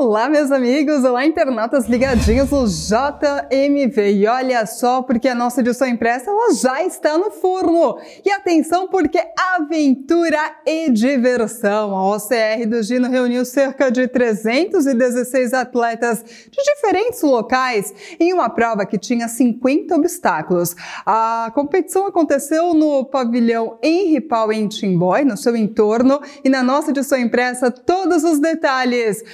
Olá, meus amigos! Olá, internautas ligadinhos no JMV. E olha só, porque a nossa edição impressa ela já está no forno. E atenção, porque aventura e diversão. A OCR do Gino reuniu cerca de 316 atletas de diferentes locais em uma prova que tinha 50 obstáculos. A competição aconteceu no pavilhão Henri Pau em Timbói, no seu entorno, e na nossa edição impressa todos os detalhes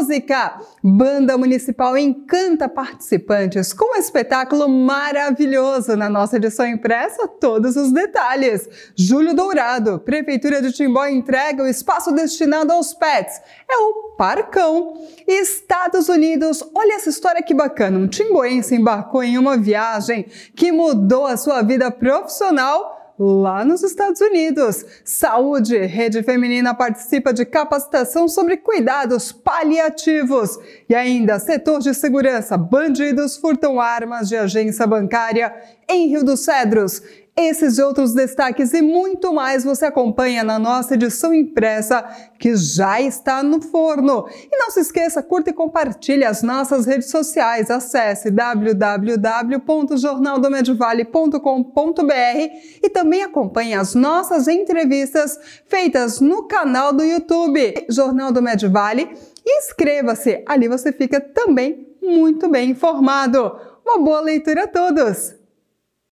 música. Banda Municipal encanta participantes com um espetáculo maravilhoso na nossa edição impressa, todos os detalhes. Júlio Dourado, Prefeitura de Timbó entrega o espaço destinado aos pets. É o Parcão. Estados Unidos, olha essa história que bacana. Um timboense embarcou em uma viagem que mudou a sua vida profissional lá nos Estados Unidos. Saúde, Rede Feminina participa de capacitação sobre cuidados paliativos. E ainda, setor de segurança, bandidos furtam armas de agência bancária em Rio dos Cedros. Esses e outros destaques e muito mais você acompanha na nossa edição impressa que já está no forno. E não se esqueça, curta e compartilhe as nossas redes sociais. Acesse www.jornaldomedivale.com.br e também acompanhe as nossas entrevistas feitas no canal do YouTube Jornal do Medivale. Inscreva-se, ali você fica também muito bem informado. Uma boa leitura a todos!